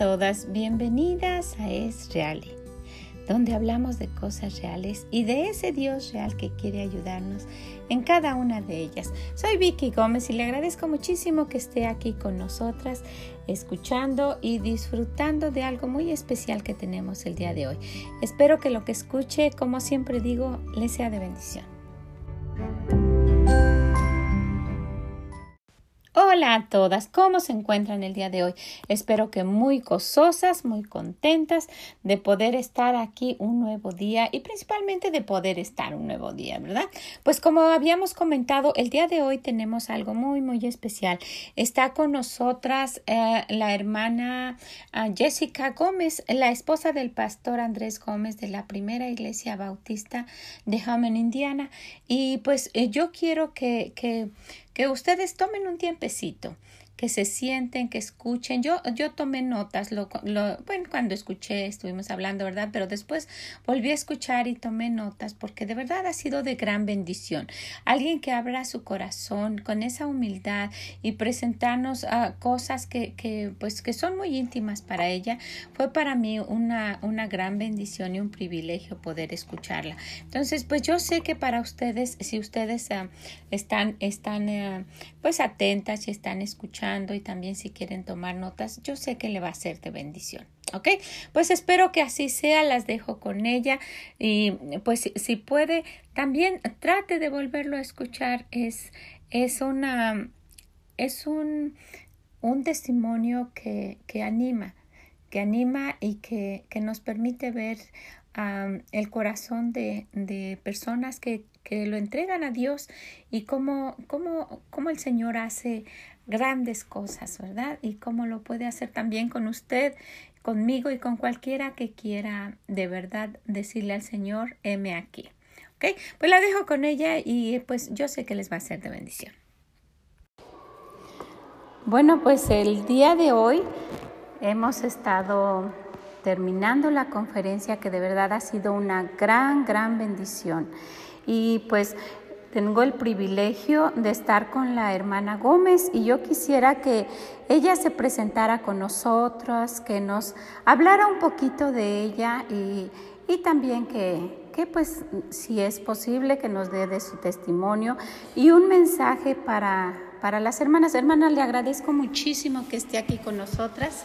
todas, bienvenidas a Es Real, donde hablamos de cosas reales y de ese Dios real que quiere ayudarnos en cada una de ellas. Soy Vicky Gómez y le agradezco muchísimo que esté aquí con nosotras, escuchando y disfrutando de algo muy especial que tenemos el día de hoy. Espero que lo que escuche, como siempre digo, le sea de bendición. Hola a todas, ¿cómo se encuentran el día de hoy? Espero que muy gozosas, muy contentas de poder estar aquí un nuevo día y principalmente de poder estar un nuevo día, ¿verdad? Pues como habíamos comentado, el día de hoy tenemos algo muy, muy especial. Está con nosotras eh, la hermana uh, Jessica Gómez, la esposa del pastor Andrés Gómez de la primera iglesia bautista de Hammond, Indiana. Y pues eh, yo quiero que, que que ustedes tomen un tiempecito que se sienten, que escuchen. Yo, yo tomé notas, lo, bueno, cuando escuché, estuvimos hablando, ¿verdad? Pero después volví a escuchar y tomé notas porque de verdad ha sido de gran bendición. Alguien que abra su corazón con esa humildad y presentarnos uh, cosas que, que, pues, que son muy íntimas para ella, fue para mí una, una gran bendición y un privilegio poder escucharla. Entonces, pues yo sé que para ustedes, si ustedes uh, están, están uh, pues atentas y están escuchando, y también si quieren tomar notas, yo sé que le va a ser de bendición. ¿Ok? Pues espero que así sea, las dejo con ella y pues si, puede, también trate de volverlo a escuchar. Es, es una, es un, un testimonio que, que anima, que anima y que, que nos permite ver el corazón de, de personas que, que, lo entregan a Dios y cómo, cómo, cómo el Señor hace grandes cosas, ¿verdad? Y cómo lo puede hacer también con usted, conmigo y con cualquiera que quiera de verdad decirle al Señor, heme aquí. ¿Ok? Pues la dejo con ella y pues yo sé que les va a ser de bendición. Bueno, pues el día de hoy hemos estado terminando la conferencia que de verdad ha sido una gran, gran bendición. Y pues tengo el privilegio de estar con la hermana Gómez y yo quisiera que ella se presentara con nosotros, que nos hablara un poquito de ella y, y también que, que, pues, si es posible, que nos dé de su testimonio y un mensaje para, para las hermanas. Hermana, le agradezco muchísimo que esté aquí con nosotras.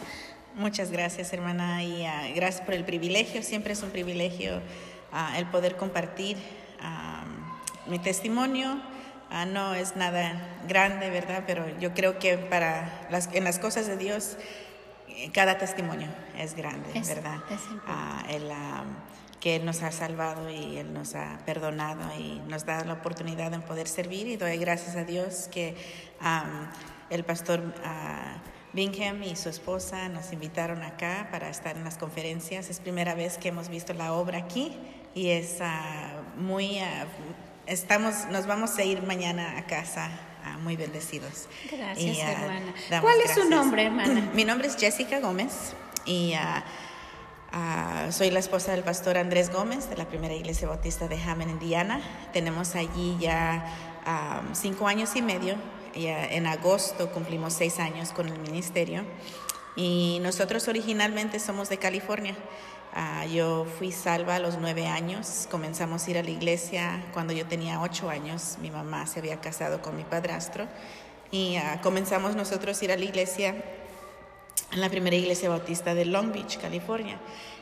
Muchas gracias, hermana, y uh, gracias por el privilegio. Siempre es un privilegio uh, el poder compartir. Uh, mi testimonio ah, no es nada grande, ¿verdad? Pero yo creo que para las, en las cosas de Dios, eh, cada testimonio es grande, ¿verdad? Ah, ah, que Él nos ha salvado y Él nos ha perdonado y nos da la oportunidad de poder servir y doy gracias a Dios que el pastor Bingham y su esposa nos invitaron acá para estar en las conferencias. Es primera vez que hemos visto la obra aquí y es muy estamos, nos vamos a ir mañana a casa ah, muy bendecidos. Gracias, ah, hermana. ¿Cuál es su nombre, hermana? Mi nombre es Jessica Gómez y ah, soy la esposa del pastor Andrés Gómez de la primera iglesia bautista de Hammond, Indiana. Tenemos allí ya cinco años y medio. en agosto cumplimos seis años con el ministerio. Y nosotros originalmente somos de California. Ah, yo fui salva a los nueve años, comenzamos a ir a la iglesia cuando yo tenía ocho años, mi mamá se había casado con mi padrastro y uh, comenzamos nosotros a ir a la iglesia en la primera iglesia bautista de Long Beach, California.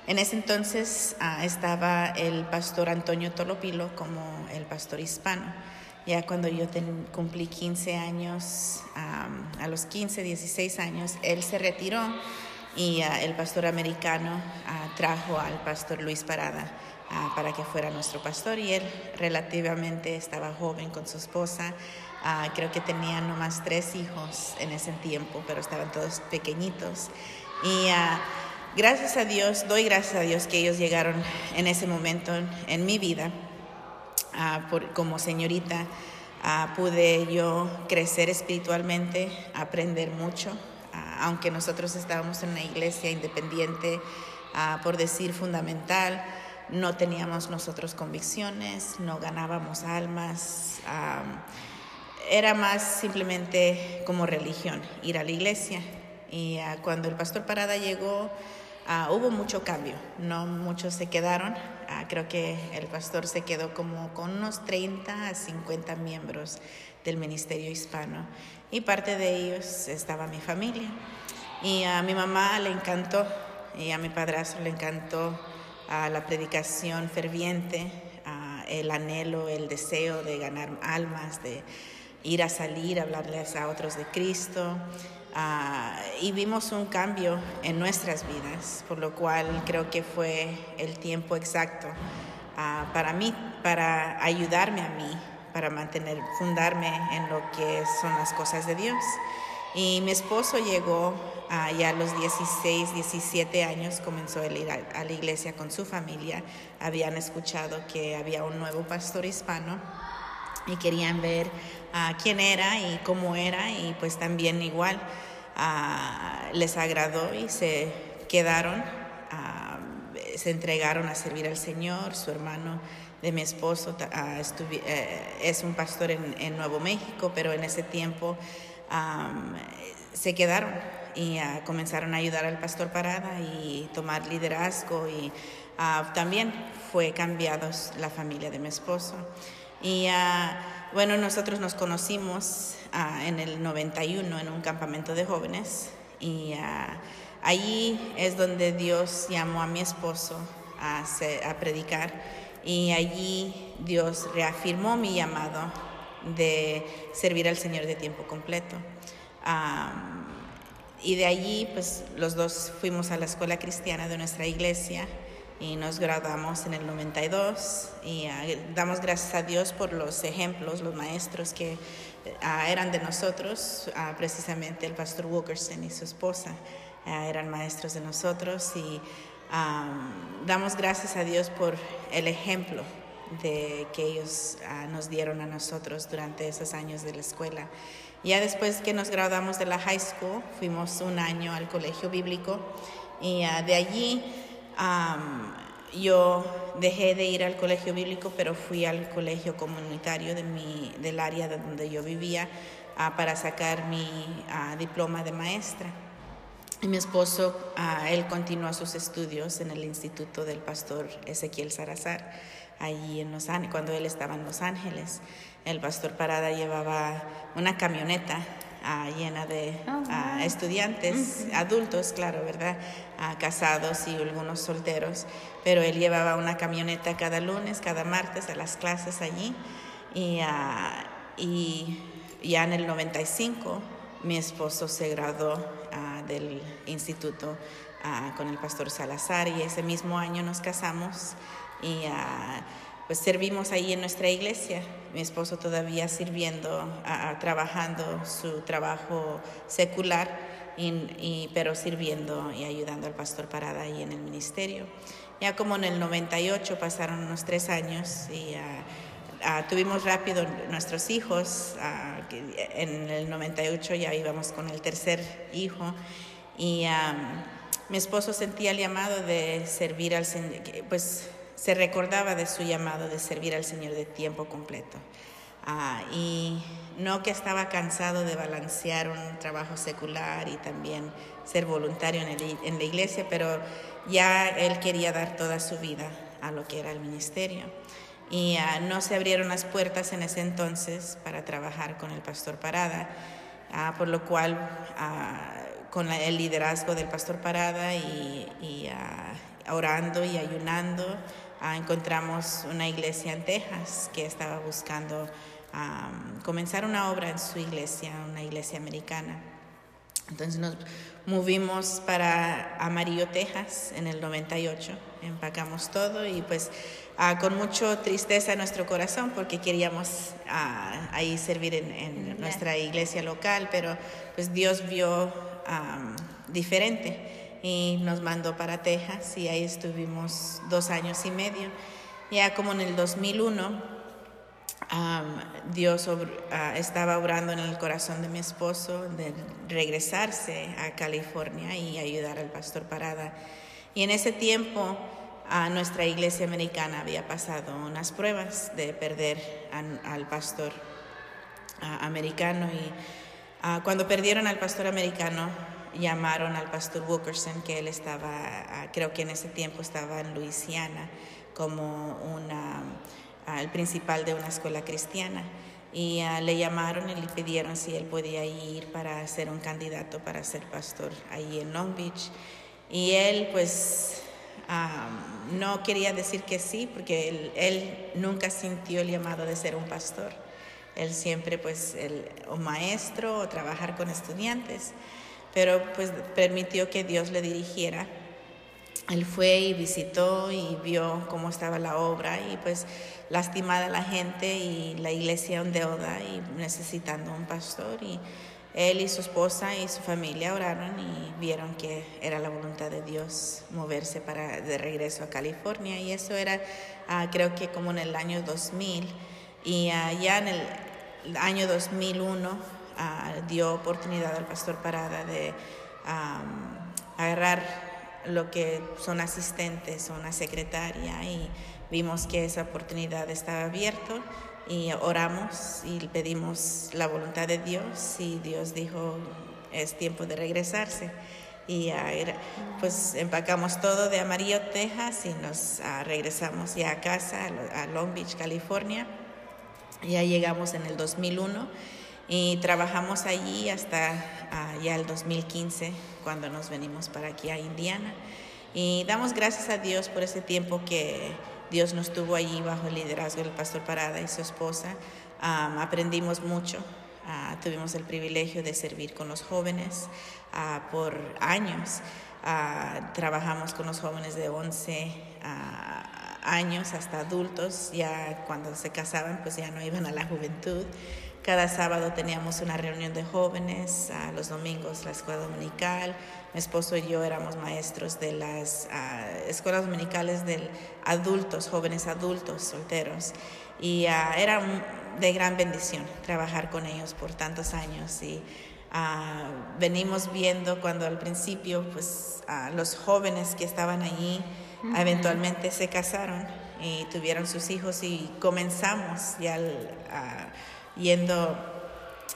En ese entonces uh, estaba el pastor Antonio Tolopilo como el pastor hispano. Ya cuando yo cumplí 15 años, a los 15, 16 años, él se retiró y uh, el pastor americano uh, trajo al pastor Luis Parada uh, para que fuera nuestro pastor y él relativamente estaba joven con su esposa. creo que tenían nomás tres hijos en ese tiempo, pero estaban todos pequeñitos. Y gracias a Dios, doy gracias a Dios que ellos llegaron en ese momento en mi vida. Por, como señorita pude yo crecer espiritualmente, aprender mucho, aunque nosotros estábamos en una iglesia independiente, ah, por decir fundamental, no teníamos nosotros convicciones, no ganábamos almas, era más simplemente como religión, ir a la iglesia Y ah, cuando el pastor Parada llegó, ah, hubo mucho cambio, no muchos se quedaron. Ah, creo que el pastor se quedó como con unos 30 a 50 miembros del ministerio hispano y parte de ellos estaba mi familia. Y a mi mamá le encantó y a mi padrastro le encantó la predicación ferviente, el anhelo, el deseo de ganar almas, de ir a salir, hablarles a otros de Cristo. Ah, y vimos un cambio en nuestras vidas, por lo cual creo que fue el tiempo exacto ah, para mí, para ayudarme a mí, para mantener, fundarme en lo que son las cosas de Dios. Y mi esposo llegó ah, ya a los 16, 17 años, comenzó a ir a, la iglesia con su familia. Habían escuchado que había un nuevo pastor hispano y querían ver uh, quién era y cómo era y pues también igual uh, les agradó y se quedaron, se entregaron a servir al Señor. Su hermano de mi esposo eh, es un pastor en, en, Nuevo México, pero en ese tiempo se quedaron y comenzaron a ayudar al pastor Parada y tomar liderazgo y también fue cambiado la familia de mi esposo. Y ah, bueno, nosotros nos conocimos ah, en el 91 en un campamento de jóvenes y ah, allí es donde Dios llamó a mi esposo a, a predicar y allí Dios reafirmó mi llamado de servir al Señor de tiempo completo. y de allí, pues los dos fuimos a la escuela cristiana de nuestra iglesia y nos graduamos en el 92 y ah, damos gracias a Dios por los ejemplos, los maestros que ah, eran de nosotros, ah, precisamente el pastor Wilkerson y su esposa eran maestros de nosotros y damos gracias a Dios por el ejemplo de que ellos nos dieron a nosotros durante esos años de la escuela. Ya después que nos graduamos de la high school, fuimos un año al colegio bíblico y de allí yo dejé de ir al colegio bíblico, pero fui al colegio comunitario de del área donde yo vivía ah, para sacar mi ah, diploma de maestra. Y mi esposo, ah, él continuó sus estudios en el Instituto del Pastor Ezequiel Sarazar, allí en Los Ángeles, cuando él estaba en Los Ángeles. El pastor Parada llevaba una camioneta llena de oh, estudiantes, adultos, claro, ¿verdad? casados y algunos solteros, pero él llevaba una camioneta cada lunes, cada martes a las clases allí y, y ya en el 95 mi esposo se graduó del instituto con el pastor Salazar y ese mismo año nos casamos y pues servimos ahí en nuestra iglesia. Mi esposo todavía sirviendo, trabajando su trabajo secular, y, pero sirviendo y ayudando al pastor Parada ahí en el ministerio. Ya como en el 98 pasaron unos tres años y tuvimos rápido nuestros hijos. en el 98 ya íbamos con el tercer hijo y mi esposo sentía el llamado de servir al Señor, pues se recordaba de su llamado de servir al Señor de tiempo completo. Ah, y no que estaba cansado de balancear un trabajo secular y también ser voluntario en, la iglesia, pero ya él quería dar toda su vida a lo que era el ministerio. Y ah, no se abrieron las puertas en ese entonces para trabajar con el pastor Parada, ah, por lo cual con el liderazgo del pastor Parada y, orando y ayunando, Ah, encontramos una iglesia en Texas que estaba buscando comenzar una obra en su iglesia, una iglesia americana. Entonces nos movimos para Amarillo, Texas en el 98, empacamos todo y pues ah, con mucha tristeza en nuestro corazón porque queríamos ah, ahí servir en, nuestra iglesia local, pero pues Dios vio diferente y nos mandó para Texas y ahí estuvimos dos años y medio. Ya como en el 2001, Dios ah, estaba obrando en el corazón de mi esposo de regresarse a California y ayudar al pastor Parada. Y en ese tiempo a nuestra iglesia americana había pasado unas pruebas de perder al pastor americano y cuando perdieron al pastor americano llamaron al pastor Wilkerson, que él estaba, creo que en ese tiempo estaba en Luisiana, como una, el principal de una escuela cristiana. Y le llamaron y le pidieron si él podía ir para ser un candidato para ser pastor ahí en Long Beach. Y él pues no quería decir que sí, porque él, nunca sintió el llamado de ser un pastor. Él siempre pues el, un maestro o trabajar con estudiantes pero pues permitió que Dios le dirigiera. Él fue y visitó y vio cómo estaba la obra y pues lastimada la gente y la iglesia en deuda y necesitando un pastor y él y su esposa y su familia oraron y vieron que era la voluntad de Dios moverse para de regreso a California. Y eso era ah, creo que como en el año 2000 y ya en el año 2001 dio oportunidad al pastor Parada de agarrar lo que son asistentes una secretaria y vimos que esa oportunidad estaba abierta y oramos y pedimos la voluntad de Dios y Dios dijo es tiempo de regresarse y pues empacamos todo de Amarillo, Texas y nos regresamos ya a casa, a Long Beach, California. Ya llegamos en el 2001 y trabajamos allí hasta ah, ya el 2015, cuando nos venimos para aquí a Indiana. Y damos gracias a Dios por ese tiempo que Dios nos tuvo allí bajo el liderazgo del pastor Parada y su esposa. aprendimos mucho, ah, tuvimos el privilegio de servir con los jóvenes ah, por años. trabajamos con los jóvenes de 11 años hasta adultos, ya cuando se casaban pues ya no iban a la juventud. Cada sábado teníamos una reunión de jóvenes, los domingos la escuela dominical. Mi esposo y yo éramos maestros de las escuelas dominicales de adultos, jóvenes adultos, solteros. Y era de gran bendición trabajar con ellos por tantos años. Y venimos viendo cuando al principio, pues los jóvenes que estaban allí eventualmente se casaron y tuvieron sus hijos y comenzamos ya yendo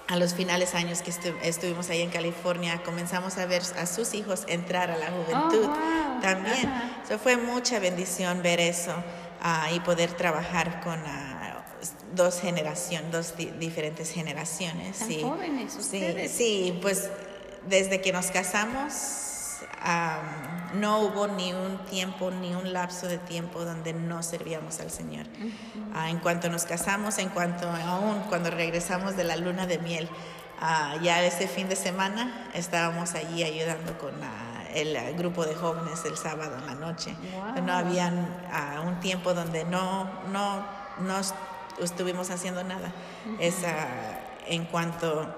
a los finales años que estuvimos ahí en California, comenzamos a ver a sus hijos entrar a la juventud oh, también. fue mucha bendición ver eso ah, y poder trabajar con ah, dos generaciones, dos diferentes generaciones. Tan jóvenes ustedes. Sí, sí, pues desde que nos casamos no hubo ni un tiempo, ni un lapso de tiempo donde no servíamos al Señor. Ah, en cuanto nos casamos, en cuanto aún cuando regresamos de la luna de miel, ah, ya ese fin de semana estábamos allí ayudando con ah, el grupo de jóvenes el sábado en la noche. No había un tiempo donde no, no, no estuvimos haciendo nada. en cuanto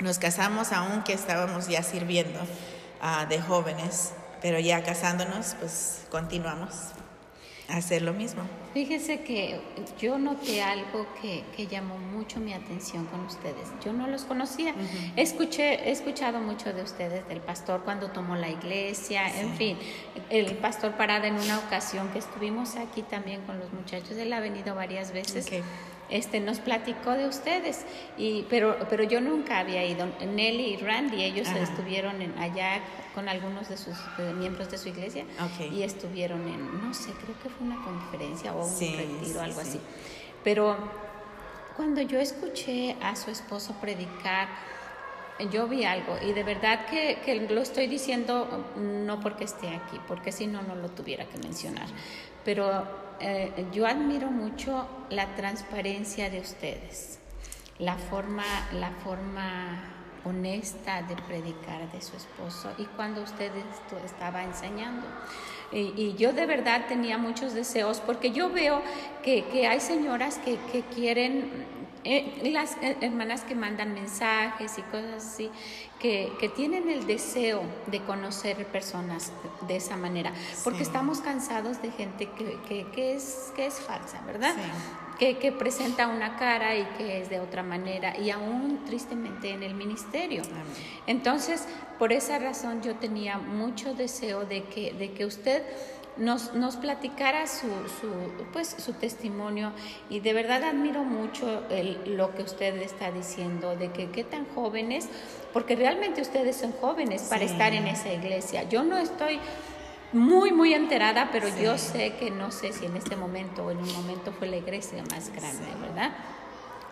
nos casamos, aún que estábamos ya sirviendo, de jóvenes, pero ya casándonos, pues continuamos a hacer lo mismo. Fíjese que yo noté algo que, que llamó mucho mi atención con ustedes. Yo no los conocía. Escuché, he escuchado mucho de ustedes, del pastor cuando tomó la iglesia, en fin, el pastor Parada en una ocasión que estuvimos aquí también con los muchachos, él ha venido varias veces este, nos platicó de ustedes, y, pero, pero yo nunca había ido. Nelly y Randy, ellos estuvieron en, allá con algunos de sus miembros de su iglesia. Y estuvieron en, no sé, creo que fue una conferencia o un retiro, algo así. Pero cuando yo escuché a su esposo predicar, yo vi algo. Y de verdad que, que, lo estoy diciendo no porque esté aquí, porque si no, no lo tuviera que mencionar. Pero eh, yo admiro mucho la transparencia de ustedes, la forma, la forma honesta de predicar de su esposo y cuando usted estaba enseñando. Y, yo de verdad tenía muchos deseos porque yo veo que, hay señoras que quieren eh, las eh, hermanas que mandan mensajes y cosas así, que, que, tienen el deseo de conocer personas de esa manera, porque estamos cansados de gente que, que, que, es, que es falsa, ¿verdad? Que, que, presenta una cara y que es de otra manera, y aún tristemente en el ministerio. Entonces, por esa razón yo tenía mucho deseo de que, de que usted nos, nos platicara su, su, pues, su testimonio y de verdad admiro mucho el, lo que usted está diciendo, de que qué tan jóvenes, porque realmente ustedes son jóvenes para estar en esa iglesia. Yo no estoy muy, muy enterada, pero yo sé que no sé si en este momento o en un momento fue la iglesia más grande, ¿verdad?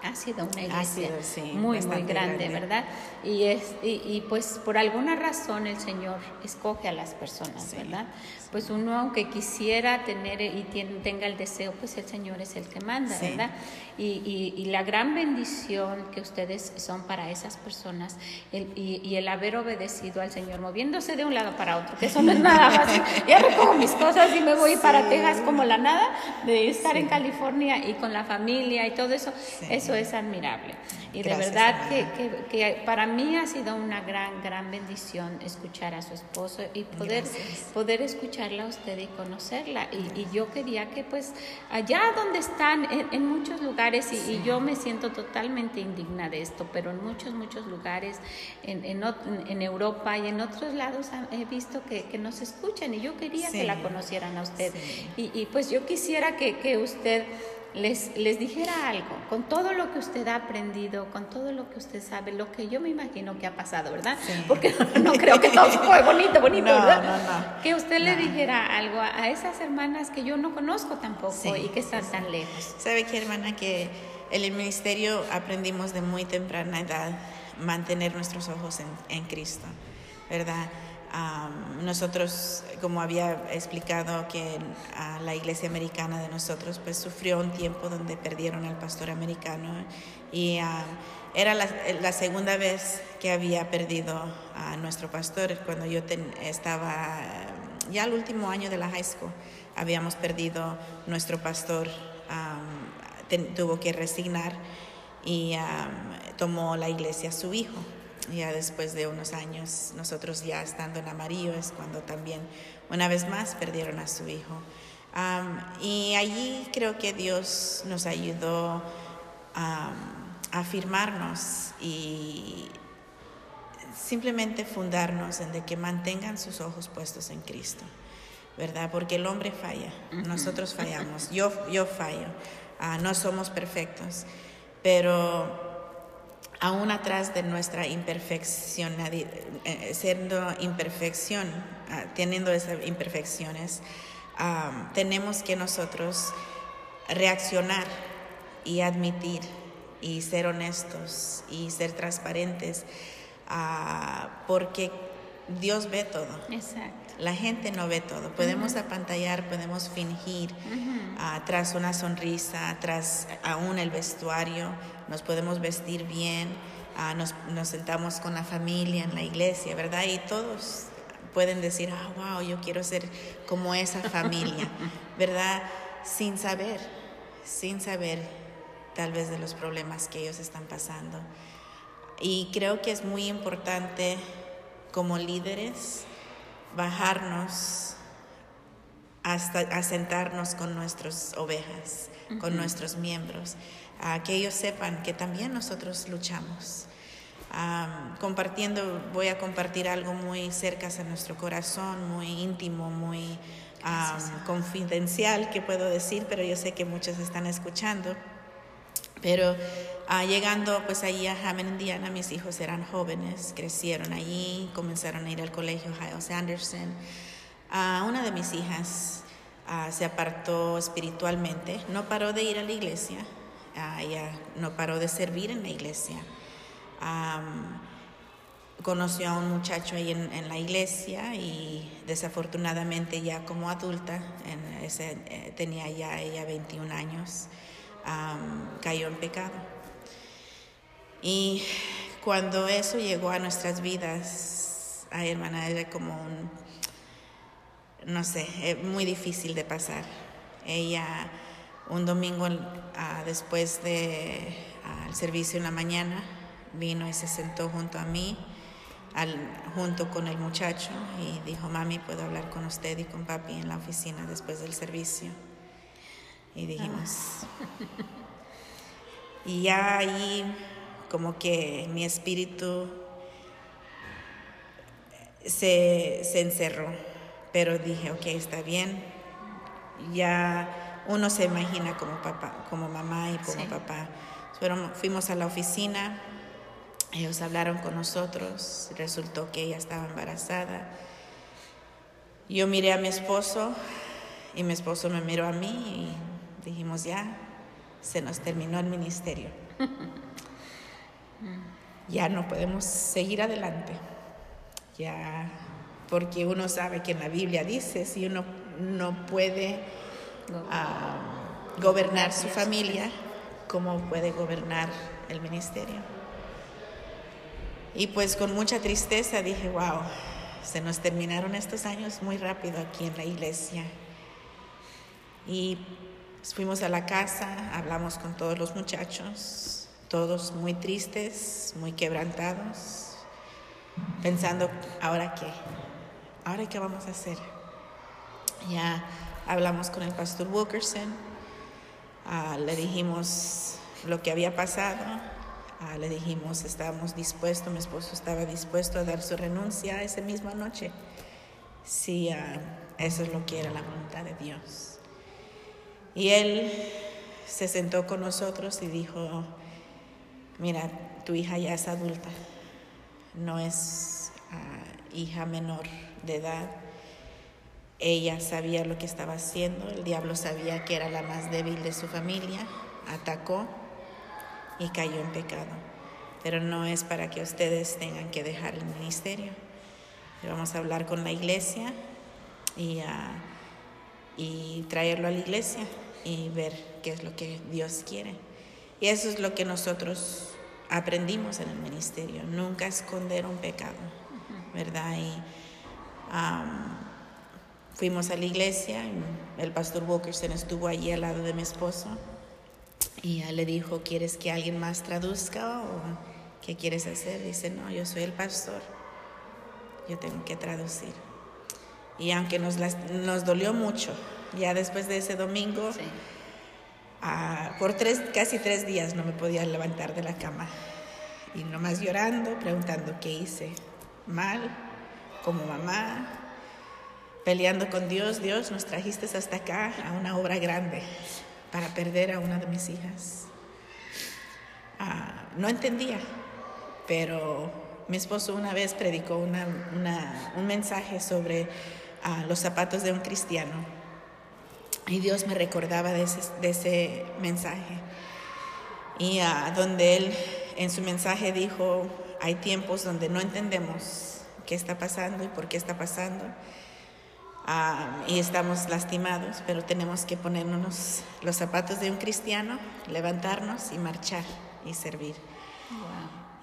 ha sido una iglesia muy, muy grande, ¿verdad? Y, es, y, pues por alguna razón el Señor escoge a las personas, ¿verdad? Pues uno aunque quisiera tener y tenga el deseo, pues el Señor es el que manda, ¿verdad? Y, y, la gran bendición que ustedes son para esas personas y, el haber obedecido al Señor, moviéndose de un lado para otro, que eso no es nada fácil. Ya recojo mis cosas y me voy para Texas como la nada, de estar en California y con la familia y todo eso, eso es admirable. Y de verdad que, que, para mí ha sido una gran, gran bendición escuchar a su esposo y poder, poder escucharla a usted y conocerla. Y, yo quería que pues allá donde están, en, muchos lugares, y, yo me siento totalmente indigna de esto, pero en muchos, muchos lugares, en, en, Europa y en otros lados he visto que, que nos escuchan y yo quería que la conocieran a usted. Y, y, pues yo quisiera que, que usted les, les dijera algo, con todo lo que usted ha aprendido, con todo lo que usted sabe, lo que yo me imagino que ha pasado, ¿verdad? Porque no, creo que todo fue bonito, bonito, ¿verdad? Que usted le dijera algo a, esas hermanas que yo no conozco tampoco y que están tan lejos. ¿Sabe qué, hermana? Que en el ministerio aprendimos de muy temprana edad mantener nuestros ojos en, en Cristo, ¿verdad? Nosotros, como había explicado, que la iglesia americana de nosotros pues sufrió un tiempo donde perdieron al pastor americano y era la, segunda vez que había perdido a nuestro pastor cuando yo estaba ya el último año de la high school habíamos perdido nuestro pastor tuvo que resignar y tomó la iglesia a su hijo ya después de unos años, nosotros ya estando en amarillo, es cuando también una vez más perdieron a su hijo. y allí creo que Dios nos ayudó a afirmarnos y simplemente fundarnos en de que mantengan sus ojos puestos en Cristo, ¿verdad? Porque el hombre falla, nosotros fallamos, yo, yo fallo, ah, no somos perfectos, pero aún atrás de nuestra imperfección, eh, siendo imperfección, ah, teniendo esas imperfecciones, tenemos que nosotros reaccionar y admitir y ser honestos y ser transparentes, ah, porque Dios ve todo. Exacto. La gente no ve todo. Podemos apantallar, podemos fingir uh, tras una sonrisa, tras aún el vestuario, nos podemos vestir bien, uh, nos, nos, sentamos con la familia en la iglesia, ¿verdad? Y todos pueden decir, ah, wow, yo quiero ser como esa familia, ¿verdad? Sin saber, sin saber tal vez de los problemas que ellos están pasando. Y creo que es muy importante como líderes bajarnos hasta a sentarnos con nuestras ovejas, con nuestros miembros, a que ellos sepan que también nosotros luchamos. compartiendo, voy a compartir algo muy cerca a nuestro corazón, muy íntimo, muy confidencial, que puedo decir, pero yo sé que muchos están escuchando. Pero ah, llegando pues allí a Hammond, Indiana, mis hijos eran jóvenes, crecieron allí, comenzaron a ir al colegio Hiles Anderson. Ah, una de mis hijas ah, se apartó espiritualmente, no paró de ir a la iglesia, ella no paró de servir en la iglesia. conoció a un muchacho ahí en, la iglesia y desafortunadamente ya como adulta, en ese, eh, tenía ya ella 21 años, cayó en pecado. Y cuando eso llegó a nuestras vidas, ay hermana, era como un, no sé, eh, muy difícil de pasar. Ella un domingo ah, después del servicio en la mañana vino y se sentó junto a mí, al, junto con el muchacho, y dijo, mami, ¿puedo hablar con usted y con papi en la oficina después del servicio? Y dijimos, y ya ahí como que mi espíritu se, encerró, pero dije, ok, está bien. Ya uno se imagina como papá, como mamá y como papá. Fueron, fuimos a la oficina, ellos hablaron con nosotros, resultó que ella estaba embarazada. Yo miré a mi esposo y mi esposo me miró a mí y dijimos, ya, se nos terminó el ministerio. ya no podemos seguir adelante. Ya, porque uno sabe que en la Biblia dice, si uno no puede ah, gobernar su familia, ¿cómo puede gobernar el ministerio? Y pues con mucha tristeza dije, wow, se nos terminaron estos años muy rápido aquí en la iglesia. Y fuimos a la casa, hablamos con todos los muchachos, todos muy tristes, muy quebrantados, pensando, ¿ahora qué? ¿Ahora qué vamos a hacer? Ya hablamos con el pastor Wilkerson, ah, le dijimos lo que había pasado, ah, le dijimos, estábamos dispuestos, mi esposo estaba dispuesto a dar su renuncia esa misma noche, si ah, eso es lo que era la voluntad de Dios. Y él se sentó con nosotros y dijo, mira, tu hija ya es adulta, no es hija menor de edad ella sabía lo que estaba haciendo, el diablo sabía que era la más débil de su familia, atacó y cayó en pecado. Pero no es para que ustedes tengan que dejar el ministerio. Vamos a hablar con la iglesia y, ah, y traerlo a la iglesia y ver qué es lo que Dios quiere. Y eso es lo que nosotros aprendimos en el ministerio, nunca esconder un pecado, ¿verdad? Y, Fuimos a la iglesia, el pastor Wilkerson estuvo allí al lado de mi esposo y le dijo, ¿quieres que alguien más traduzca o qué quieres hacer? Dice, no, yo soy el pastor, yo tengo que traducir. Y aunque nos, nos dolió mucho, ya después de ese domingo, ah, por tres, casi tres días no me podía levantar de la cama. Y nomás llorando, preguntando qué hice mal como mamá, peleando con Dios, Dios, nos trajiste hasta acá a una obra grande para perder a una de mis hijas. Ah, no entendía, pero mi esposo una vez predicó una, un mensaje sobre ah, los zapatos de un cristiano y Dios me recordaba de ese, de ese mensaje. Y ah, donde él en su mensaje dijo, hay tiempos donde no entendemos qué está pasando y por qué está pasando Ah, y estamos lastimados, pero tenemos que ponernos los zapatos de un cristiano, levantarnos y marchar y servir.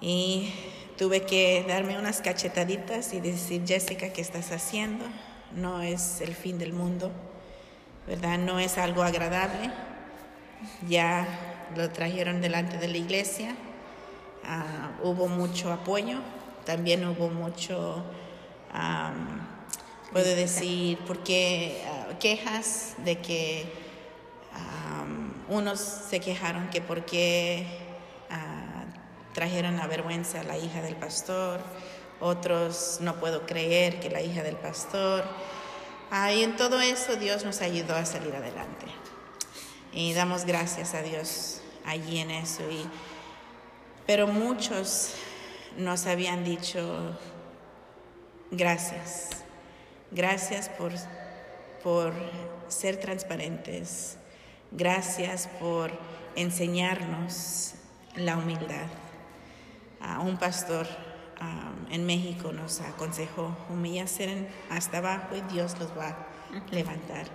Y tuve que darme unas cachetaditas y decir, Jessica, ¿qué estás haciendo? No es el fin del mundo, ¿verdad? No es algo agradable. Ya lo trajeron delante de la iglesia, ah, hubo mucho apoyo, también hubo mucho puedo decir, porque ah, quejas de que unos se quejaron que por qué ah, trajeron a vergüenza a la hija del pastor, otros no puedo creer que la hija del pastor. En todo eso Dios nos ayudó a salir adelante. Y damos gracias a Dios allí en eso. Y, pero muchos nos habían dicho gracias Gracias por, por ser transparentes. Gracias por enseñarnos la humildad. un pastor en México nos aconsejó, humillarse hasta abajo y Dios los va a levantar.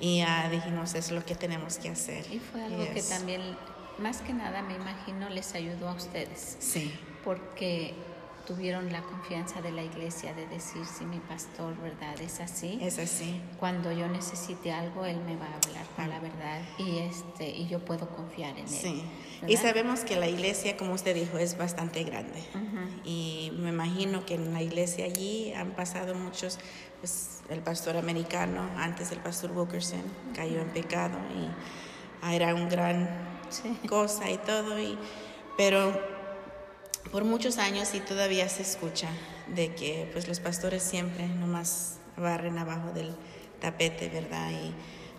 Y dijimos, es lo que tenemos que hacer. Y fue algo que también, más que nada, me imagino, les ayudó a ustedes. Sí. Porque tuvieron la confianza de la iglesia de decir, si mi pastor, ¿verdad? Es así. Es así. Cuando yo necesite algo, él me va a hablar con la verdad y, este, y yo puedo confiar en él. Sí. Y sabemos que la iglesia, como usted dijo, es bastante grande. Y me imagino que en la iglesia allí han pasado muchos, pues el pastor americano, antes el pastor Wilkerson, cayó en pecado y era un gran cosa y todo. Y, pero por muchos años y todavía se escucha de que pues los pastores siempre nomás barren abajo del tapete, ¿verdad? Y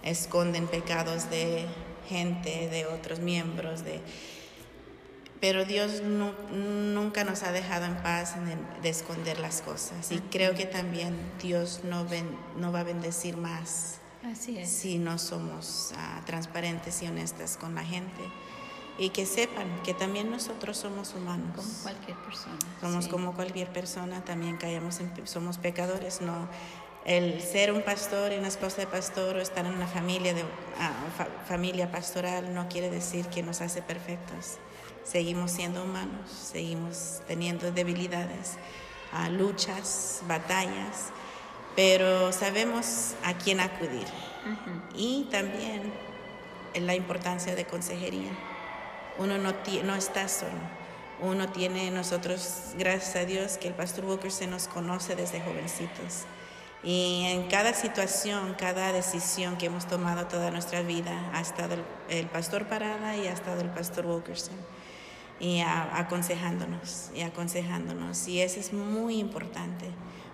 esconden pecados de gente, de otros miembros, de... Pero Dios nunca nos ha dejado en paz de esconder las cosas. Y creo que también Dios no, no va a bendecir más si no somos ah, transparentes y honestas con la gente y que sepan que también nosotros somos humanos. Como cualquier persona. Somos como cualquier persona, también caemos en, somos pecadores, no el ser un pastor y una esposa de pastor o estar en una familia de ah, familia pastoral no quiere decir que nos hace perfectos. Seguimos siendo humanos, seguimos teniendo debilidades, uh, luchas, batallas, pero sabemos a quién acudir. Y también la importancia de consejería uno no, no está solo. Uno tiene nosotros, gracias a Dios, que el pastor Booker se nos conoce desde jovencitos. Y en cada situación, cada decisión que hemos tomado toda nuestra vida, ha estado el, pastor Parada y ha estado el pastor Wilkerson. Y aconsejándonos, y aconsejándonos. Y eso es muy importante,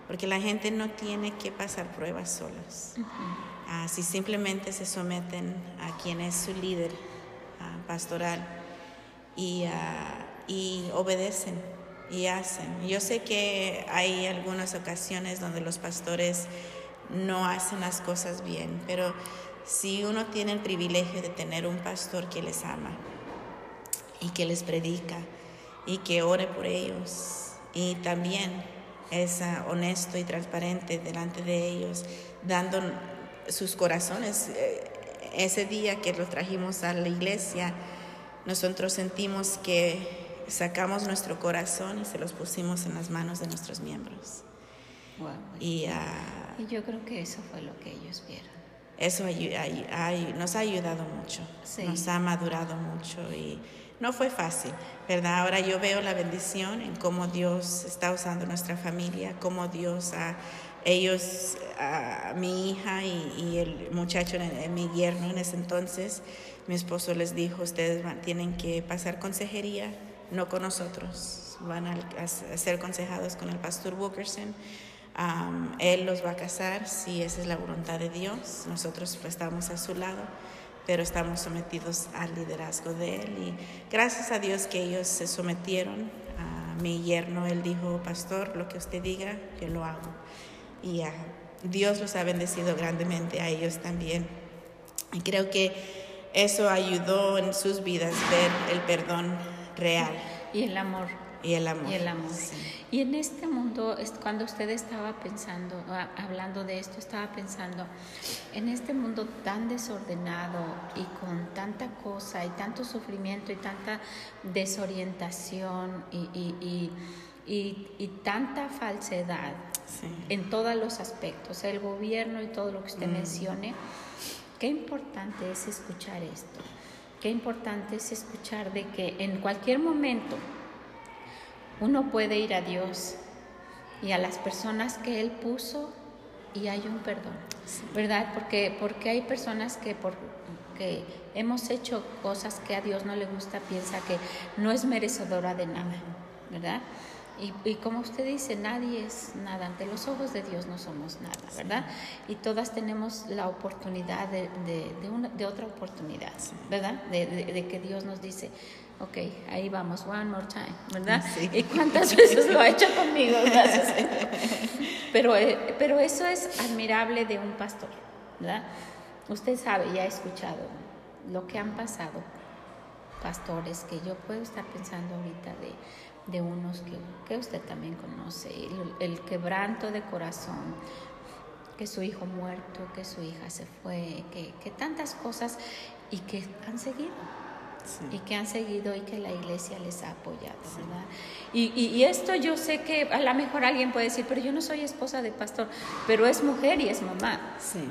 porque la gente no tiene que pasar pruebas solas. Ah, si simplemente se someten a quien es su líder pastoral y, y obedecen y hacen. Yo sé que hay algunas ocasiones donde los pastores no hacen las cosas bien, pero si uno tiene el privilegio de tener un pastor que les ama y que les predica y que ore por ellos y también es ah, honesto y transparente delante de ellos, dando sus corazones. Eh, ese día que los trajimos a la iglesia, nosotros sentimos que sacamos nuestro corazón y se los pusimos en las manos de nuestros miembros. y, ah, y, yo creo que eso fue lo que ellos vieron. Eso nos ha ayudado mucho, nos ha madurado mucho y no fue fácil, ¿verdad? Ahora yo veo la bendición en cómo Dios está usando nuestra familia, cómo Dios ha ellos, a mi hija y, el muchacho, mi yerno en ese entonces, mi esposo les dijo, ustedes tienen que pasar consejería, no con nosotros, van a, ser aconsejados con el pastor Wilkerson. él los va a casar si esa es la voluntad de Dios. Nosotros pues, estamos a su lado, pero estamos sometidos al liderazgo de él. Y gracias a Dios que ellos se sometieron. A mi yerno, él dijo, pastor, lo que usted diga, yo lo hago y Dios los ha bendecido grandemente a ellos también. Y creo que eso ayudó en sus vidas ver el perdón real. Y el amor. Y el amor. Y el amor. Y en este mundo, cuando usted estaba pensando, ah, hablando de esto, estaba pensando, en este mundo tan desordenado y con tanta cosa y tanto sufrimiento y tanta desorientación y, y tanta falsedad, en todos los aspectos, el gobierno y todo lo que usted mm. mencione. Qué importante es escuchar esto. Qué importante es escuchar de que en cualquier momento uno puede ir a Dios y a las personas que Él puso y hay un perdón, ¿verdad? Porque, porque hay personas que por que hemos hecho cosas que a Dios no le gusta, piensa que no es merecedora de nada, ¿verdad? Y, como usted dice, nadie es nada. Ante los ojos de Dios no somos nada, ¿verdad? Y todas tenemos la oportunidad de, de, una, de otra oportunidad, ¿verdad? De, que Dios nos dice, ok, ahí vamos, one more time, ¿verdad? ¿Y cuántas veces lo ha hecho conmigo? Gracias. pero, eh, pero eso es admirable de un pastor, ¿verdad? Usted sabe, ya ha escuchado lo que han pasado pastores que yo puedo estar pensando ahorita de de unos que, usted también conoce, el, quebranto de corazón, que su hijo muerto, que su hija se fue, que, tantas cosas y que han seguido. Y que han seguido y que la iglesia les ha apoyado, ¿verdad? Y, y, esto yo sé que a lo mejor alguien puede decir, pero yo no soy esposa de pastor, pero es mujer y es mamá. Sí.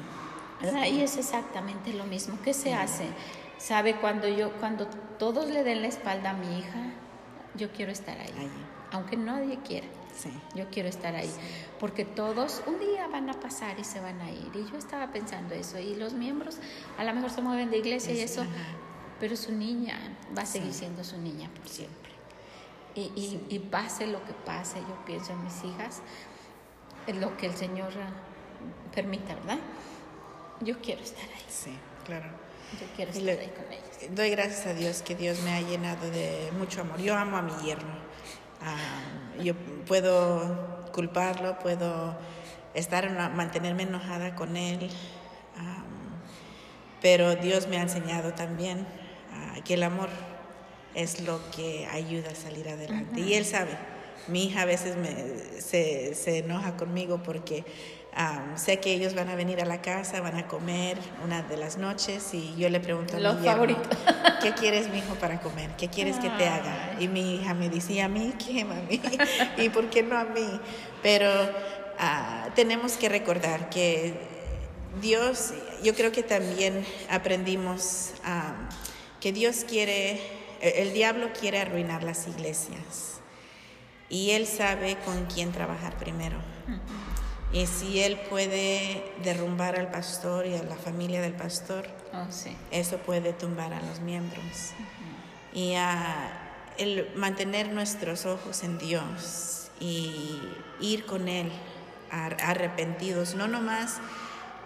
¿verdad? Y es exactamente lo mismo. ¿Qué se hace? ¿Sabe cuando yo, cuando todos le den la espalda a mi hija, yo quiero estar ahí, aunque nadie quiera. Yo quiero estar ahí, porque todos un día van a pasar y se van a ir. Y yo estaba pensando eso, y los miembros a lo mejor se mueven de iglesia y eso, pero su niña va a seguir siendo su niña por siempre. Y, y, pase lo que pase, yo pienso en mis hijas, en lo que el Señor permita, ¿verdad? Yo quiero estar ahí. Sí, claro. Yo quiero Y estar le- ahí con ellos. Doy gracias a Dios que Dios me ha llenado de mucho amor. Yo amo a mi yerno. Ah, yo puedo culparlo, puedo estar mantenerme enojada con él, pero Dios me ha enseñado también ah, que el amor es lo que ayuda a salir adelante. Y él sabe. Mi hija a veces me, se, se enoja conmigo porque ah, sé que ellos van a venir a la casa, van a comer una de las noches y yo le pregunto a Lo mi yerno. ¿qué quieres, mi hijo, para comer? ¿Qué quieres que te haga? Y mi hija me dice, ¿y a mí qué, mami? ¿Y por qué no a mí? Pero ah, tenemos que recordar que Dios, yo creo que también aprendimos ah, que Dios quiere, el, el diablo quiere arruinar las iglesias. Y Él sabe con quién trabajar primero. Y si Él puede derrumbar al pastor y a la familia del pastor, Oh, sí. eso puede tumbar a los miembros. Y el mantener nuestros ojos en Dios y ir con Él ar- arrepentidos, no nomás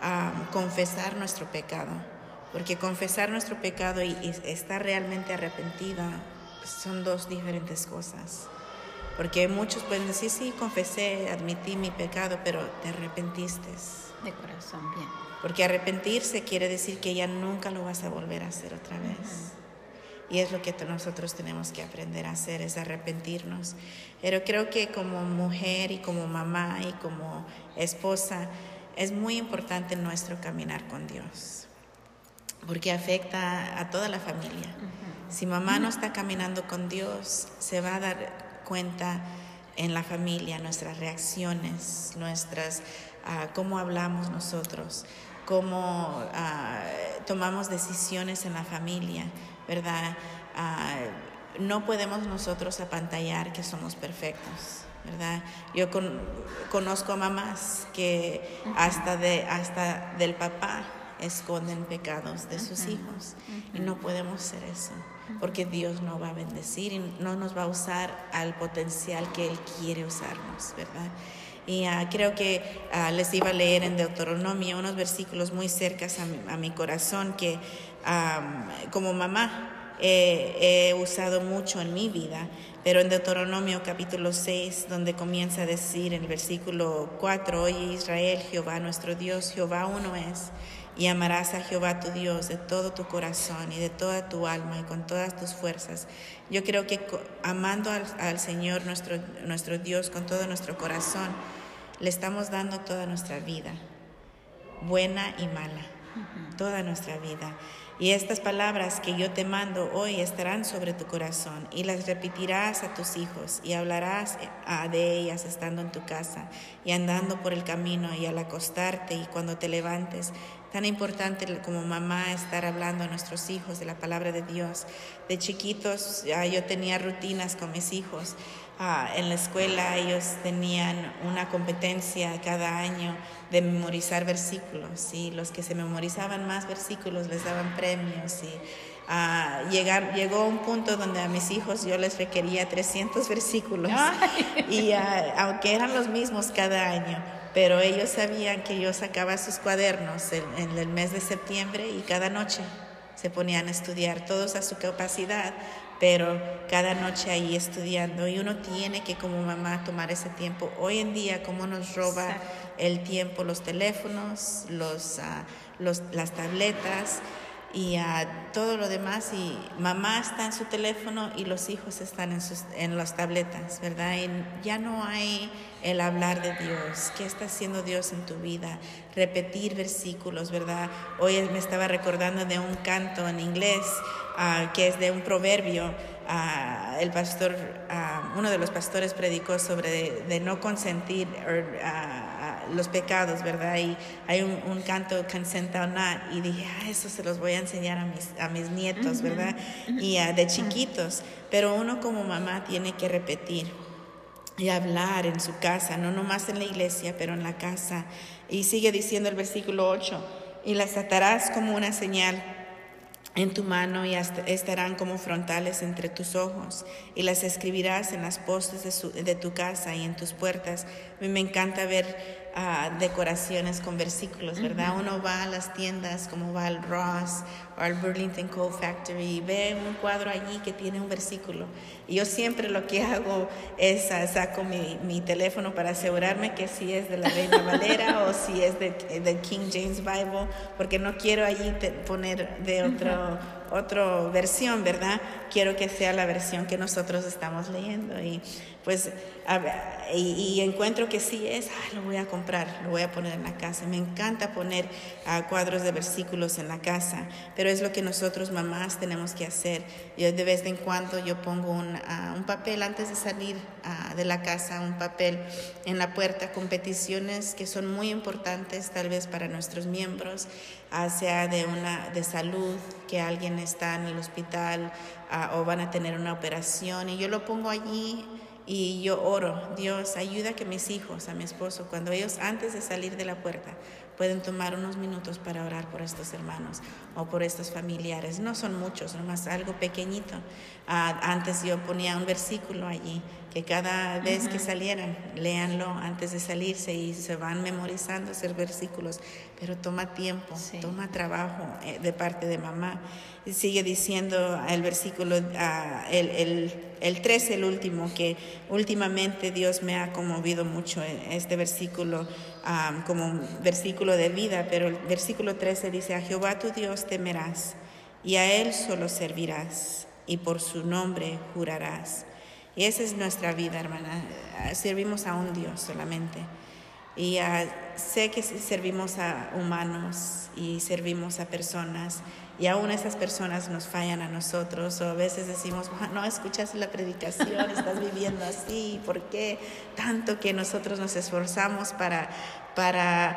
ah, confesar nuestro pecado, porque confesar nuestro pecado y, y estar realmente arrepentida pues, son dos diferentes cosas. Porque muchos pueden decir, sí, confesé, admití mi pecado, pero te arrepentiste. De corazón, bien. Porque arrepentirse quiere decir que ya nunca lo vas a volver a hacer otra vez. Y es lo que nosotros tenemos que aprender a hacer, es arrepentirnos. Pero creo que como mujer y como mamá y como esposa, es muy importante nuestro caminar con Dios. Porque afecta a toda la familia. Si mamá no está caminando con Dios, se va a dar cuenta en la familia, nuestras reacciones, nuestras, ah, cómo hablamos nosotros, cómo ah, tomamos decisiones en la familia, ¿verdad? Ah, no podemos nosotros apantallar que somos perfectos, ¿verdad? Yo con- conozco mamás que hasta, de, hasta del papá esconden pecados de sus hijos. Y no podemos hacer eso porque Dios no va a bendecir y no nos va a usar al potencial que Él quiere usarnos, ¿verdad? Y ah, creo que ah, les iba a leer en Deuteronomio unos versículos muy cercas a mi, a mi corazón que como mamá eh, he usado mucho en mi vida, pero en Deuteronomio capítulo 6, donde comienza a decir en el versículo 4, oye Israel, Jehová nuestro Dios, Jehová uno es, y amarás a Jehová tu Dios de todo tu corazón y de toda tu alma y con todas tus fuerzas. Yo creo que amando al, al Señor nuestro, nuestro Dios con todo nuestro corazón, le estamos dando toda nuestra vida, buena y mala, toda nuestra vida. Y estas palabras que yo te mando hoy estarán sobre tu corazón y las repetirás a tus hijos y hablarás ah, de ellas estando en tu casa y andando por el camino y al acostarte y cuando te levantes. Tan importante como mamá estar hablando a nuestros hijos de la palabra de Dios. De chiquitos ah, yo tenía rutinas con mis hijos. Ah, en la escuela ellos tenían una competencia cada año de memorizar versículos y los que se memorizaban más versículos les daban premios y ah, llegar, llegó un punto donde a mis hijos yo les requería 300 versículos y aunque eran los mismos cada año pero ellos sabían que yo sacaba sus cuadernos en, en el mes de septiembre y cada noche se ponían a estudiar, todos a su capacidad, pero cada noche ahí estudiando. Y uno tiene que como mamá tomar ese tiempo. Hoy en día, cómo nos roba el tiempo los teléfonos, los, ah, los, las tabletas y ah, todo lo demás. Y mamá está en su teléfono y los hijos están en, sus, en las tabletas, ¿verdad? Y ya no hay el hablar de Dios. ¿Qué está haciendo Dios en tu vida? Repetir versículos, ¿verdad? Hoy me estaba recordando de un canto en inglés ah, que es de un proverbio. Ah, el pastor, ah, uno de los pastores predicó sobre de, no consentir or, los pecados, ¿verdad? Y hay un, un canto, Consent Not, y dije, ah, eso se los voy a enseñar a mis, a mis nietos, ¿verdad? Y ah, de chiquitos, pero uno como mamá tiene que repetir y hablar en su casa, no nomás en la iglesia, pero en la casa. Y sigue diciendo el versículo 8, y las atarás como una señal en tu mano y hasta- estarán como frontales entre tus ojos y las escribirás en las postes de, su- de tu casa y en tus puertas. A mí me encanta ver decoraciones con versículos, ¿verdad? Uno va a las tiendas como va al Ross al Burlington Coal Factory y ve un cuadro allí que tiene un versículo. Y yo siempre lo que hago es ah, saco mi, mi, teléfono para asegurarme que si es de la Reina Valera o si es de, de, King James Bible, porque no quiero allí poner de otro otra versión, ¿verdad? Quiero que sea la versión que nosotros estamos leyendo. Y pues, y, encuentro que sí es, lo voy a comprar, lo voy a poner en la casa. Me encanta poner uh, cuadros de versículos en la casa, pero es lo que nosotros mamás tenemos que hacer. Yo de vez en cuando yo pongo un, un papel antes de salir uh, de la casa, un papel en la puerta con peticiones que son muy importantes tal vez para nuestros miembros, sea de, una, de salud, que alguien está en el hospital o van a tener una operación. Y yo lo pongo allí y yo oro, Dios, ayuda que mis hijos, a mi esposo, cuando ellos antes de salir de la puerta, pueden tomar unos minutos para orar por estos hermanos o por estos familiares. No son muchos, nomás algo pequeñito. Ah, antes yo ponía un versículo allí, que cada vez que salieran, léanlo antes de salirse y se van memorizando esos versículos. Pero toma tiempo, toma trabajo eh, de parte de mamá sigue diciendo el versículo, uh, el, el, el 13, el último, que últimamente Dios me ha conmovido mucho este versículo como un versículo de vida, pero el versículo 13 dice, a Jehová tu Dios temerás y a Él solo servirás y por su nombre jurarás. Y esa es nuestra vida, hermana. Servimos a un Dios solamente. Y uh, sé que servimos a humanos y servimos a personas y aún esas personas nos fallan a nosotros o a veces decimos, no escuchas la predicación, estás viviendo así, ¿por qué tanto que nosotros nos esforzamos para, para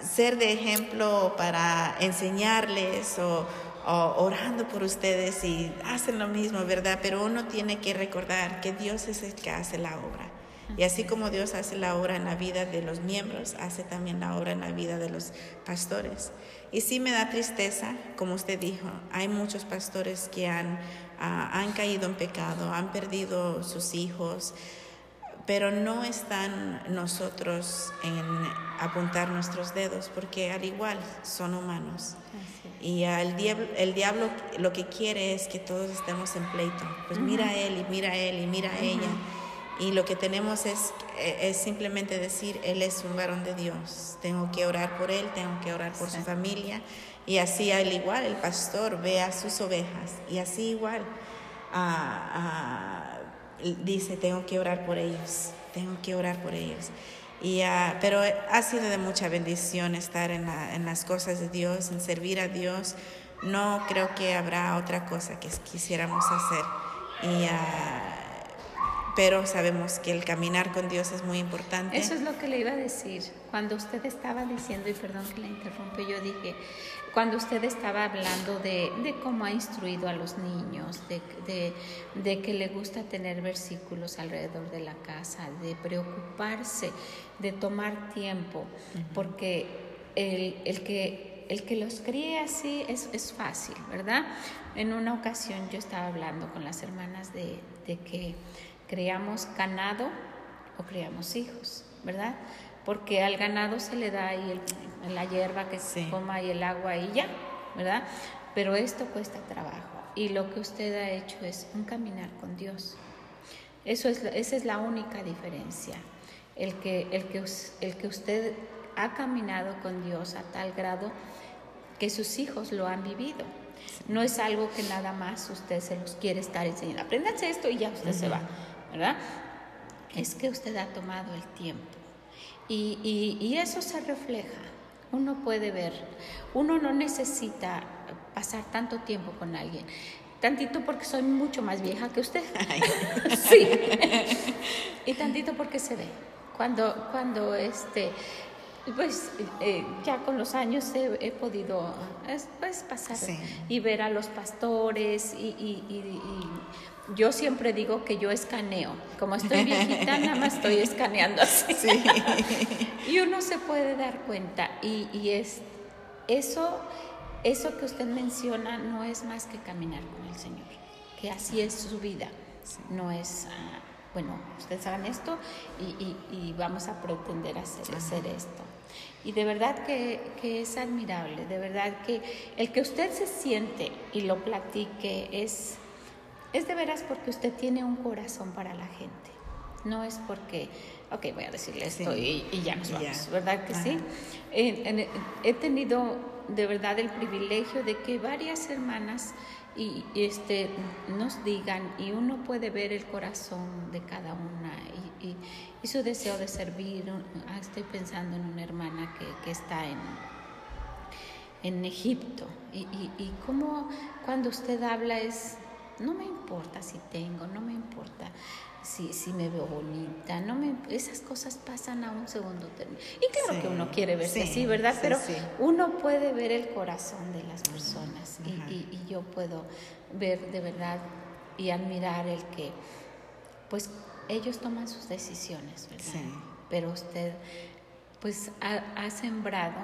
ser de ejemplo, para enseñarles o, o orando por ustedes y hacen lo mismo, ¿verdad? Pero uno tiene que recordar que Dios es el que hace la obra. Y así como Dios hace la obra en la vida de los miembros, hace también la obra en la vida de los pastores. Y sí me da tristeza, como usted dijo, hay muchos pastores que han, ah, han caído en pecado, han perdido sus hijos, pero no están nosotros en apuntar nuestros dedos, porque al igual son humanos. Y el diablo, el diablo lo que quiere es que todos estemos en pleito. Pues mira a él y mira a él y mira a ella. Y lo que tenemos es, eh, es simplemente decir, Él es un varón de Dios. Tengo que orar por Él, tengo que orar por su familia. Y así al igual el pastor ve a sus ovejas. Y así igual ah, ah, dice, tengo que orar por ellos, tengo que orar por ellos. Y, ah, pero ha sido de mucha bendición estar en, en, las cosas de Dios, en servir a Dios. No creo que habrá otra cosa que quisiéramos hacer. Y pero sabemos que el caminar con Dios es muy importante. Eso es lo que le iba a decir. Cuando usted estaba diciendo, y perdón que la interrumpe, yo dije, cuando usted estaba hablando de, de cómo ha instruido a los niños, de, de, de, que le gusta tener versículos alrededor de la casa, de preocuparse, de tomar tiempo, porque el, el que el que los críe así es, es, fácil, ¿verdad? En una ocasión yo estaba hablando con las hermanas de, de que creamos ganado o creamos hijos, ¿verdad? Porque al ganado se le da ahí la hierba que se coma y el agua y ya, ¿verdad? Pero esto cuesta trabajo y lo que usted ha hecho es un caminar con Dios. Eso es, esa es la única diferencia. El que, el, que, el que usted ha caminado con Dios a tal grado que sus hijos lo han vivido. No es algo que nada más usted se los quiere estar enseñando. Apréndanse esto y ya usted se va. ¿Verdad? Es que usted ha tomado el tiempo. Y, y, eso se refleja. Uno puede ver, uno no necesita pasar tanto tiempo con alguien. Tantito porque soy mucho más vieja que usted. sí. y tantito porque se ve. Cuando, cuando este, pues eh, ya con los años he, podido pues, pasar y ver a los pastores y, y yo siempre digo que yo escaneo. Como estoy viejita, nada más estoy escaneando así. y uno se puede dar cuenta. Y, y, es eso, eso que usted menciona no es más que caminar con el Señor. Que así es su vida. No es, ah, bueno, ustedes hagan esto y, vamos a pretender hacer, hacer esto. Y de verdad que, es admirable, de verdad que el que usted se siente y lo platique es, es de veras porque usted tiene un corazón para la gente. No es porque, ok, voy a decirle esto y, ya nos vamos, ¿verdad que sí? he tenido de verdad el privilegio de que varias hermanas y, este, nos digan y uno puede ver el corazón de cada una y, su deseo de servir. Ah, estoy pensando en una hermana que, que está en, en Egipto y, y, y como cuando usted habla es, no me importa si tengo, no me importa si, si me veo bonita, no me, esas cosas pasan a un segundo término. Y claro que uno quiere verse así, ¿verdad? Pero uno puede ver el corazón de las personas y, y, yo puedo ver de verdad y admirar el que, pues ellos toman sus decisiones, ¿verdad? Pero usted, pues ha, ha sembrado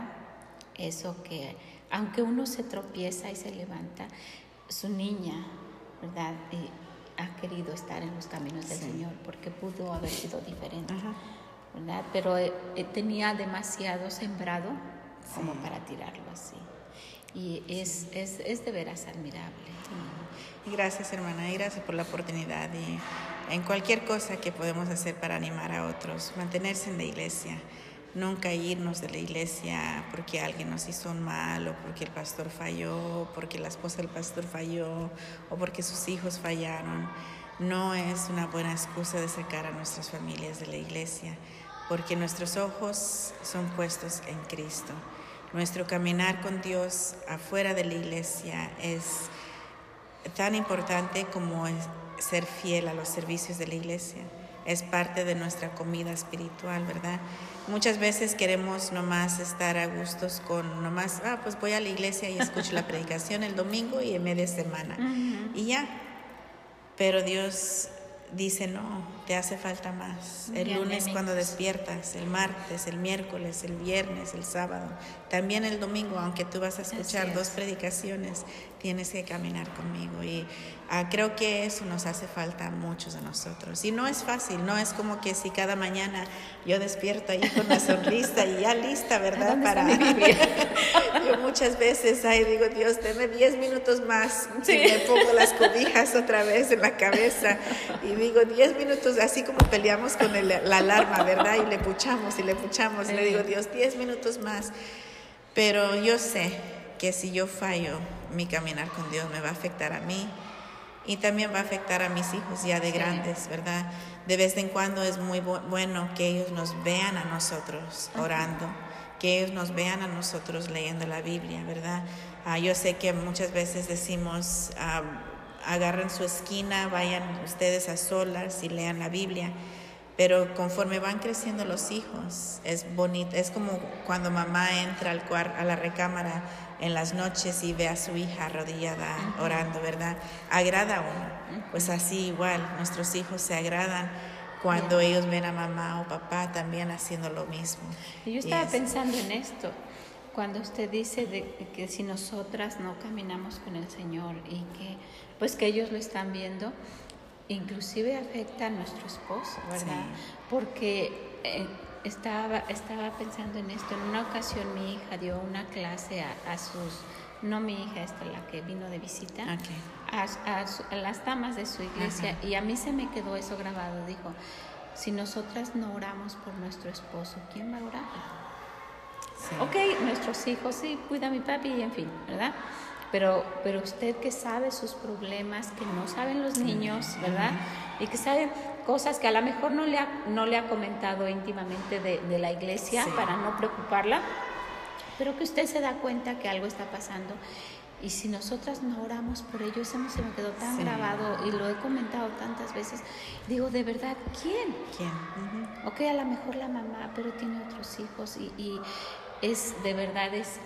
eso que, aunque uno se tropieza y se levanta, su niña, ¿verdad? Y, ha querido estar en los caminos del Señor porque pudo haber sido diferente, ¿verdad? Pero eh, eh, tenía demasiado sembrado como para tirarlo así. Y es, es, es de veras admirable. Gracias, hermana, y gracias por la oportunidad. Y en cualquier cosa que podemos hacer para animar a otros, mantenerse en la iglesia nunca irnos de la iglesia porque alguien nos hizo un mal o porque el pastor falló, porque la esposa del pastor falló o porque sus hijos fallaron. No es una buena excusa de sacar a nuestras familias de la iglesia porque nuestros ojos son puestos en Cristo. Nuestro caminar con Dios afuera de la iglesia es tan importante como ser fiel a los servicios de la iglesia es parte de nuestra comida espiritual, ¿verdad? Muchas veces queremos nomás estar a gustos con nomás, ah, pues voy a la iglesia y escucho la predicación el domingo y en media semana. Y ya. Pero Dios dice, no, te hace falta más. El lunes cuando despiertas, el martes, el miércoles, el viernes, el sábado, también el domingo, aunque tú vas a escuchar dos predicaciones, tienes que caminar conmigo. Y ah, creo que eso nos hace falta a muchos de nosotros. Y no es fácil, no es como que si cada mañana yo despierto ahí con una sonrisa y ya lista, ¿verdad? Para yo muchas veces ahí digo, Dios, deme 10 minutos más y me pongo las cobijas otra vez en la cabeza y digo, 10 minutos, así como peleamos con la alarma, ¿verdad? Y le puchamos y le puchamos. Y le digo, Dios, 10 minutos más. Pero yo sé que si yo fallo, mi caminar con Dios me va a afectar a mí y también va a afectar a mis hijos ya de grandes, ¿verdad? De vez en cuando es muy bueno que ellos nos vean a nosotros orando, que ellos nos vean a nosotros leyendo la Biblia, ¿verdad? Ah, yo sé que muchas veces decimos, ah, agarren su esquina, vayan ustedes a solas y lean la Biblia. Pero conforme van creciendo los hijos, es bonito, es como cuando mamá entra al a la recámara en las noches y ve a su hija arrodillada orando, ¿verdad? Agrada a uno. Pues así igual, nuestros hijos se agradan cuando ellos ven a mamá o papá también haciendo lo mismo. yo estaba pensando en esto, cuando usted dice de que si nosotras no caminamos con el Señor y que pues que ellos lo están viendo, inclusive afecta a nuestro esposo, ¿verdad? Porque eh, estaba, estaba pensando en esto. En una ocasión mi hija dio una clase a, sus, no mi hija, esta la que vino de visita, a, las damas de su iglesia y a mí se me quedó eso grabado. Dijo, si nosotras no oramos por nuestro esposo, ¿quién va a orar? Ok, nuestros hijos, sí, cuida a mi papi y en fin, ¿verdad? Pero, pero usted que sabe sus problemas, que no saben los niños, ¿verdad? Y que sabe cosas que a lo mejor no le ha, no le ha comentado íntimamente de, la iglesia para no preocuparla, pero que usted se da cuenta que algo está pasando. Y si nosotras no oramos por ello, eso se me quedó tan grabado y lo he comentado tantas veces. Digo, de verdad, ¿quién? ¿Quién? Ok, a lo mejor la mamá, pero tiene otros hijos y, y es, de verdad, es,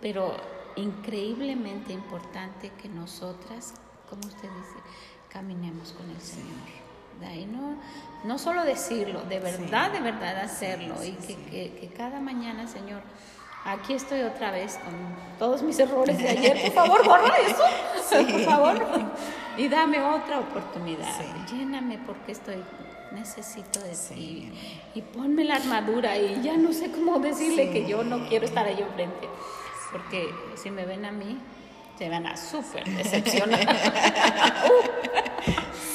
pero increíblemente importante que nosotras, como usted dice, caminemos con el Señor. Y no, no solo decirlo, de verdad, de verdad hacerlo. y que, que, cada mañana, Señor, aquí estoy otra vez con todos mis errores de ayer. Por favor, borra eso. Por favor. Y dame otra oportunidad. Lléname porque estoy necesito de ti. Y ponme la armadura y ya no sé cómo decirle que yo no quiero estar ahí enfrente. Porque si me ven a mí, se van a súper decepcionar.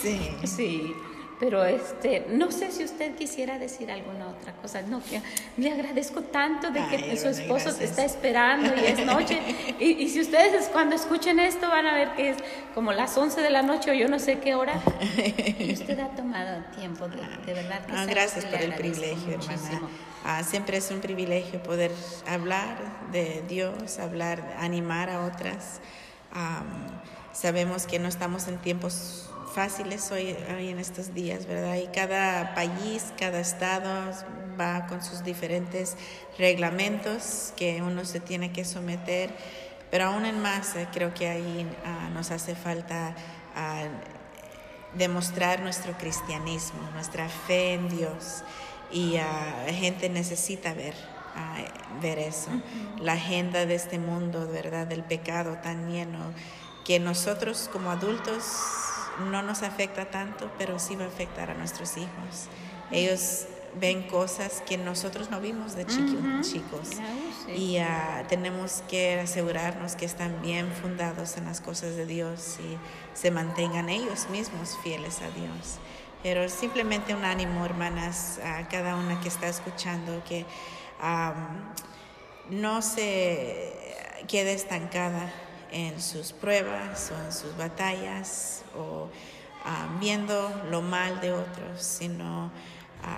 sí. Sí. Pero este, no sé si usted quisiera decir alguna otra cosa. No, le agradezco tanto de que su esposo te está esperando y es noche. Y, si ustedes cuando escuchen esto van a ver que es como las 11 de la noche o yo no sé qué hora. Y usted ha tomado tiempo, de, verdad. Que ah, gracias por el privilegio, hermana. Ah, siempre es un privilegio poder hablar de Dios, hablar, animar a otras. sabemos que no estamos en tiempos fáciles hoy, hoy, en estos días, ¿verdad? Y cada país, cada estado va con sus diferentes reglamentos que uno se tiene que someter, pero aún en más eh, creo que ahí ah, nos hace falta ah, demostrar nuestro cristianismo, nuestra fe en Dios y la ah, gente necesita ver. ver eso, la agenda de este mundo, ¿verdad? Del pecado tan lleno, que nosotros como adultos no nos afecta tanto, pero sí va a afectar a nuestros hijos. Ellos ven cosas que nosotros no vimos de chicos y ah, tenemos que asegurarnos que están bien fundados en las cosas de Dios y se mantengan ellos mismos fieles a Dios. Pero simplemente un ánimo, hermanas, a cada una que está escuchando, que no se quede estancada en sus pruebas o en sus batallas o viendo lo mal de otros, sino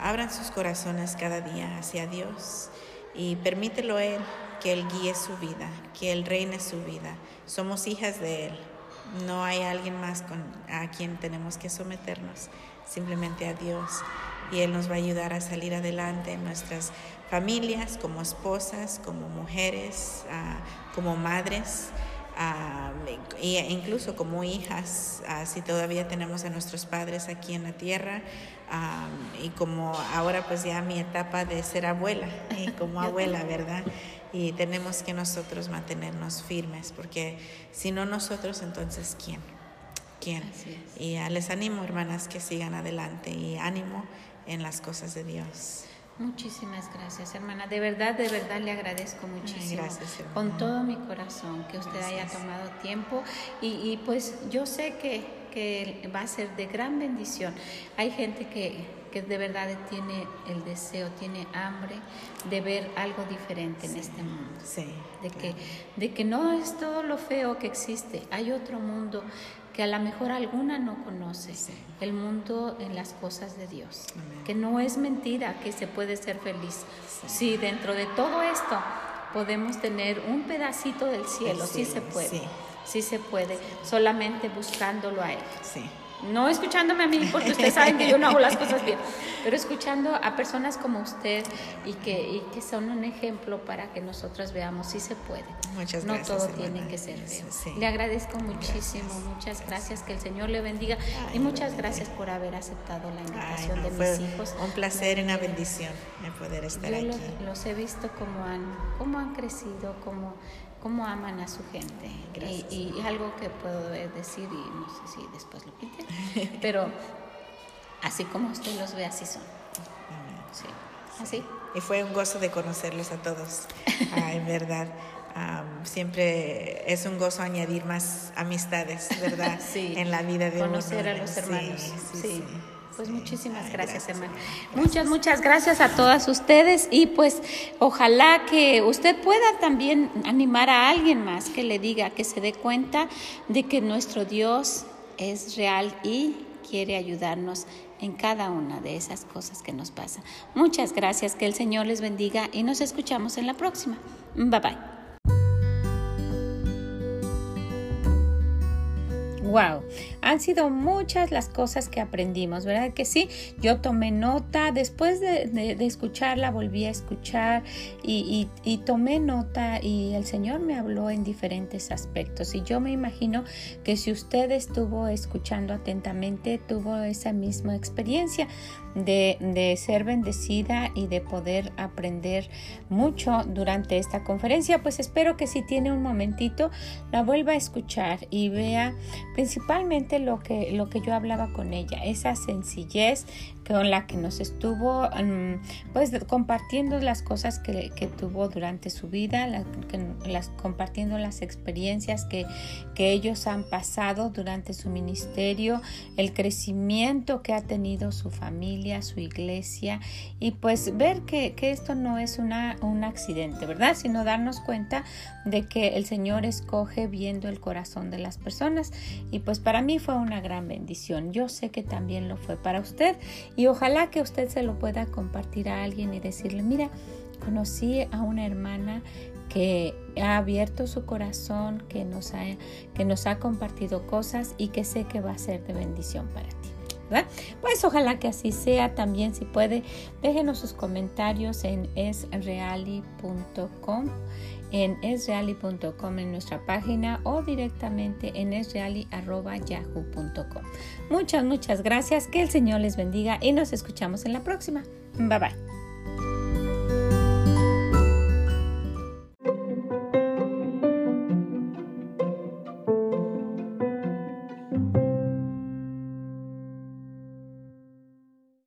abran sus corazones cada día hacia Dios y permítelo Él que Él guíe su vida, que Él reine su vida. Somos hijas de Él. No hay alguien más con, a quien tenemos que someternos, simplemente a Dios. Y Él nos va a ayudar a salir adelante en nuestras familias, como esposas, como mujeres, ah, como madres e incluso como hijas, si todavía tenemos a nuestros padres aquí en la tierra, y como ahora pues ya mi etapa de ser abuela, y como abuela, ¿verdad? Y tenemos que nosotros mantenernos firmes, porque si no nosotros, entonces ¿quién? ¿Quién? Y les animo, hermanas, que sigan adelante y ánimo en las cosas de Dios. Muchísimas gracias, hermana. De verdad, de verdad le agradezco muchísimo. gracias, con todo mi corazón que usted haya tomado tiempo y, y, pues yo sé que, que va a ser de gran bendición. Hay gente que, que de verdad tiene el deseo, tiene hambre de ver algo diferente en este mundo. Sí, de, que, de que no es todo lo feo que existe, hay otro mundo que a lo mejor alguna no conoce, el mundo en las cosas de Dios, que no es mentira que se puede ser feliz. Si dentro de todo esto podemos tener un pedacito del cielo, sí, se puede, sí. se puede, solamente buscándolo a Él. No escuchándome a mí, porque ustedes saben que yo no hago las cosas bien, pero escuchando a personas como usted y que, que son un ejemplo para que nosotros veamos si se puede. Muchas gracias. No todo tiene que ser feo. Le agradezco muchísimo, muchas gracias, que el Señor le bendiga y muchas gracias por haber aceptado la invitación de mis hijos. Un placer y una bendición de poder estar aquí. Los, los he visto como han, cómo han crecido, como cómo aman a su gente. Y, algo que puedo decir, y no sé si después lo quiten, pero así como usted los ve, así son. Sí, así. Y fue un gozo de conocerlos a todos, ah, en verdad. siempre es un gozo añadir más amistades, ¿verdad? Sí. En la vida de Conocer a los hermanos. sí. sí. Pues muchísimas gracias, hermano. Muchas, muchas gracias a todas ustedes y pues ojalá que usted pueda también animar a alguien más que le diga, que se dé cuenta de que nuestro Dios es real y quiere ayudarnos en cada una de esas cosas que nos pasan. Muchas gracias, que el Señor les bendiga y nos escuchamos en la próxima. Bye bye. Wow. Han sido muchas las cosas que aprendimos, ¿verdad? Que sí, yo tomé nota, después de, escucharla volví a escuchar y, tomé nota y el Señor me habló en diferentes aspectos y yo me imagino que si usted estuvo escuchando atentamente, tuvo esa misma experiencia de, ser bendecida y de poder aprender mucho durante esta conferencia. Pues espero que si tiene un momentito la vuelva a escuchar y vea principalmente lo que, lo que yo hablaba con ella, esa sencillez con la que nos estuvo mm, pues compartiendo las cosas que, tuvo durante su vida, las, compartiendo las experiencias que, que ellos han pasado durante su ministerio, el crecimiento que ha tenido su familia, su iglesia y pues ver que, esto no es una, un accidente, ¿verdad? Sino darnos cuenta de que el Señor escoge viendo el corazón de las personas y pues para mí fue una gran bendición. Yo sé que también lo fue para usted y ojalá que usted se lo pueda compartir a alguien y decirle, mira, conocí a una hermana que ha abierto su corazón, que nos ha, que nos ha compartido cosas y que sé que va a ser de bendición para ti. Pues ojalá que así sea. También si puede, déjenos sus comentarios en esreali.com en esreali.com en nuestra página o directamente en esreali.yahoo.com. Muchas, muchas gracias. Que el Señor les bendiga y nos escuchamos en la próxima. Bye bye.